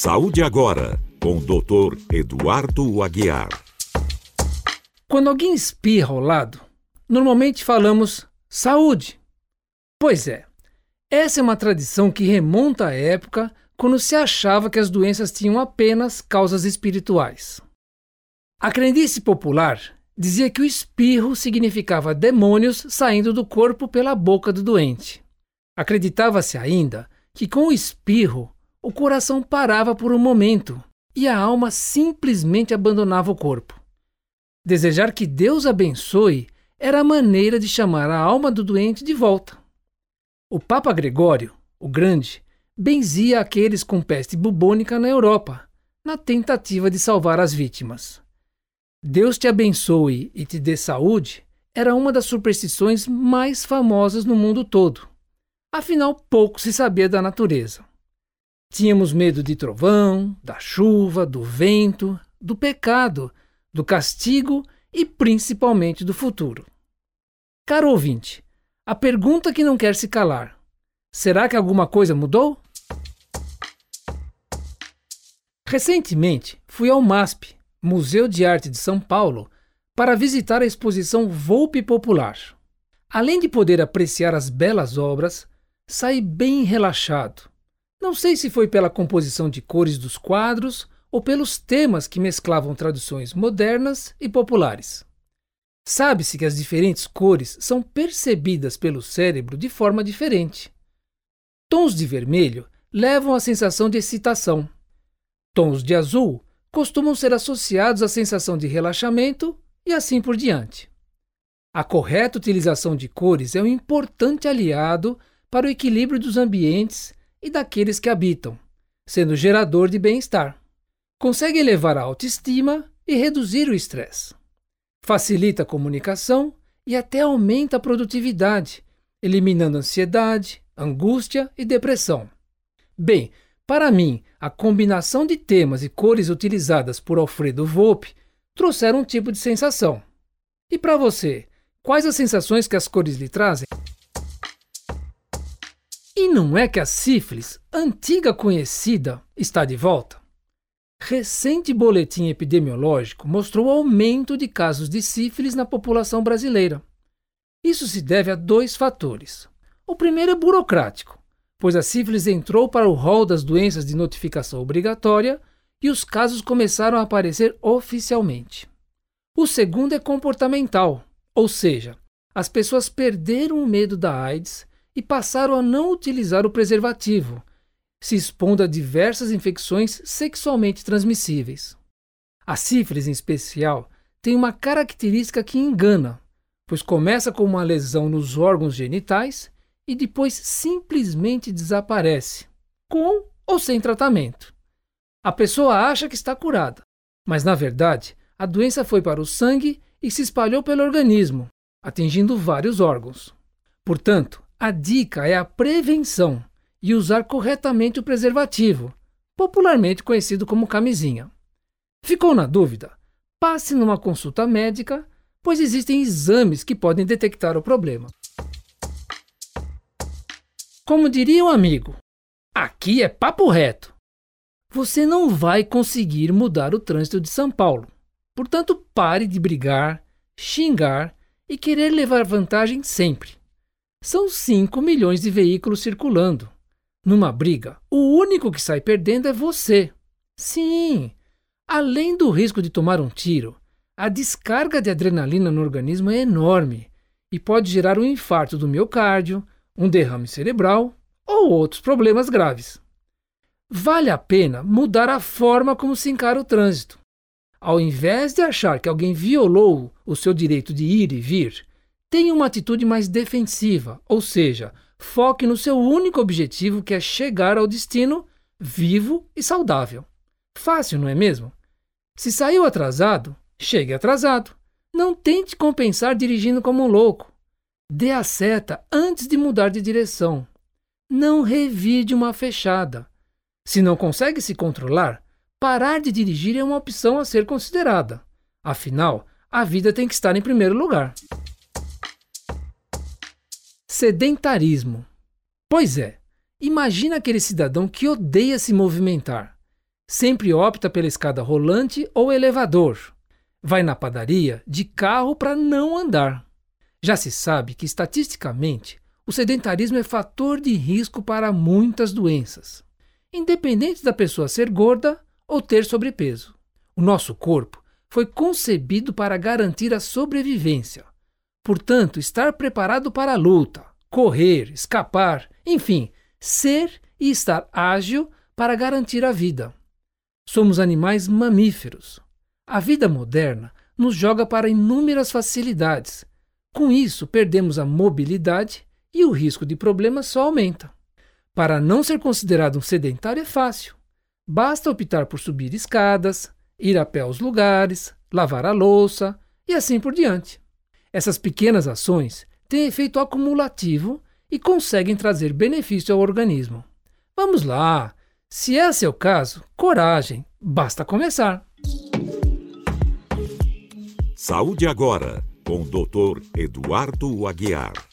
Saúde agora, com o Dr. Eduardo Aguiar. Quando alguém espirra ao lado, normalmente falamos saúde. Pois é, essa é uma tradição que remonta à época quando se achava que as doenças tinham apenas causas espirituais. A crendice popular dizia que o espirro significava demônios saindo do corpo pela boca do doente. Acreditava-se ainda que com o espirro o coração parava por um momento e a alma simplesmente abandonava o corpo. Desejar que Deus abençoe era a maneira de chamar a alma do doente de volta. O Papa Gregório, o Grande, benzia aqueles com peste bubônica na Europa, na tentativa de salvar as vítimas. Deus te abençoe e te dê saúde era uma das superstições mais famosas no mundo todo. Afinal, pouco se sabia da natureza. Tínhamos medo de trovão, da chuva, do vento, do pecado, do castigo e principalmente do futuro. Caro ouvinte, a pergunta que não quer se calar: será que alguma coisa mudou? Recentemente fui ao MASP, Museu de Arte de São Paulo, para visitar a exposição Volpe Popular. Além de poder apreciar as belas obras, saí bem relaxado. Não sei se foi pela composição de cores dos quadros ou pelos temas que mesclavam tradições modernas e populares. Sabe-se que as diferentes cores são percebidas pelo cérebro de forma diferente. Tons de vermelho levam à sensação de excitação. Tons de azul costumam ser associados à sensação de relaxamento e assim por diante. A correta utilização de cores é um importante aliado para o equilíbrio dos ambientes e daqueles que habitam, sendo gerador de bem-estar. Consegue elevar a autoestima e reduzir o estresse facilita a comunicação e até aumenta a produtividade, eliminando ansiedade, angústia e depressão. Bem, para mim, a combinação de temas e cores utilizadas por Alfredo Volpe trouxeram um tipo de sensação. E para você, quais as sensações que as cores lhe trazem? E não é que a sífilis, antiga conhecida, está de volta? Recente boletim epidemiológico mostrou aumento de casos de sífilis na população brasileira. Isso se deve a dois fatores. O primeiro é burocrático, pois a sífilis entrou para o rol das doenças de notificação obrigatória e os casos começaram a aparecer oficialmente. O segundo é comportamental, ou seja, as pessoas perderam o medo da AIDS e passaram a não utilizar o preservativo, se expondo a diversas infecções sexualmente transmissíveis. A sífilis, em especial, tem uma característica que engana, pois começa com uma lesão nos órgãos genitais e depois simplesmente desaparece, com ou sem tratamento. A pessoa acha que está curada, mas na verdade a doença foi para o sangue e se espalhou pelo organismo, atingindo vários órgãos. Portanto, a dica é a prevenção e usar corretamente o preservativo, popularmente conhecido como camisinha. Ficou na dúvida? Passe numa consulta médica, pois existem exames que podem detectar o problema. Como diria um amigo, aqui é papo reto. Você não vai conseguir mudar o trânsito de São Paulo. Portanto, pare de brigar, xingar e querer levar vantagem sempre. São 5 milhões de veículos circulando. Numa briga, o único que sai perdendo é você. Sim, além do risco de tomar um tiro, a descarga de adrenalina no organismo é enorme e pode gerar um infarto do miocárdio, um derrame cerebral ou outros problemas graves. Vale a pena mudar a forma como se encara o trânsito. Ao invés de achar que alguém violou o seu direito de ir e vir, tenha uma atitude mais defensiva, ou seja, foque no seu único objetivo, que é chegar ao destino vivo e saudável. Fácil, não é mesmo? Se saiu atrasado, chegue atrasado. Não tente compensar dirigindo como um louco. Dê a seta antes de mudar de direção. Não revide uma fechada. Se não consegue se controlar, parar de dirigir é uma opção a ser considerada. Afinal, a vida tem que estar em primeiro lugar. Sedentarismo. Pois é, Imagina aquele cidadão que odeia se movimentar. Sempre opta pela escada rolante ou elevador. Vai na padaria de carro para não andar. Já se sabe que, estatisticamente, o sedentarismo é fator de risco para muitas doenças, independente da pessoa ser gorda ou ter sobrepeso. O nosso corpo foi concebido para garantir a sobrevivência. Portanto, estar preparado para a luta, correr, escapar, enfim, ser e estar ágil para garantir a vida. Somos animais mamíferos. A vida moderna nos joga para inúmeras facilidades. Com isso, perdemos a mobilidade e o risco de problemas só aumenta. Para não ser considerado um sedentário é fácil. Basta optar por subir escadas, ir a pé aos lugares, lavar a louça e assim por diante. Essas pequenas ações têm efeito acumulativo e conseguem trazer benefício ao organismo. Vamos lá! Se é seu caso, coragem, basta começar. Saúde agora, com o Dr. Eduardo Aguiar.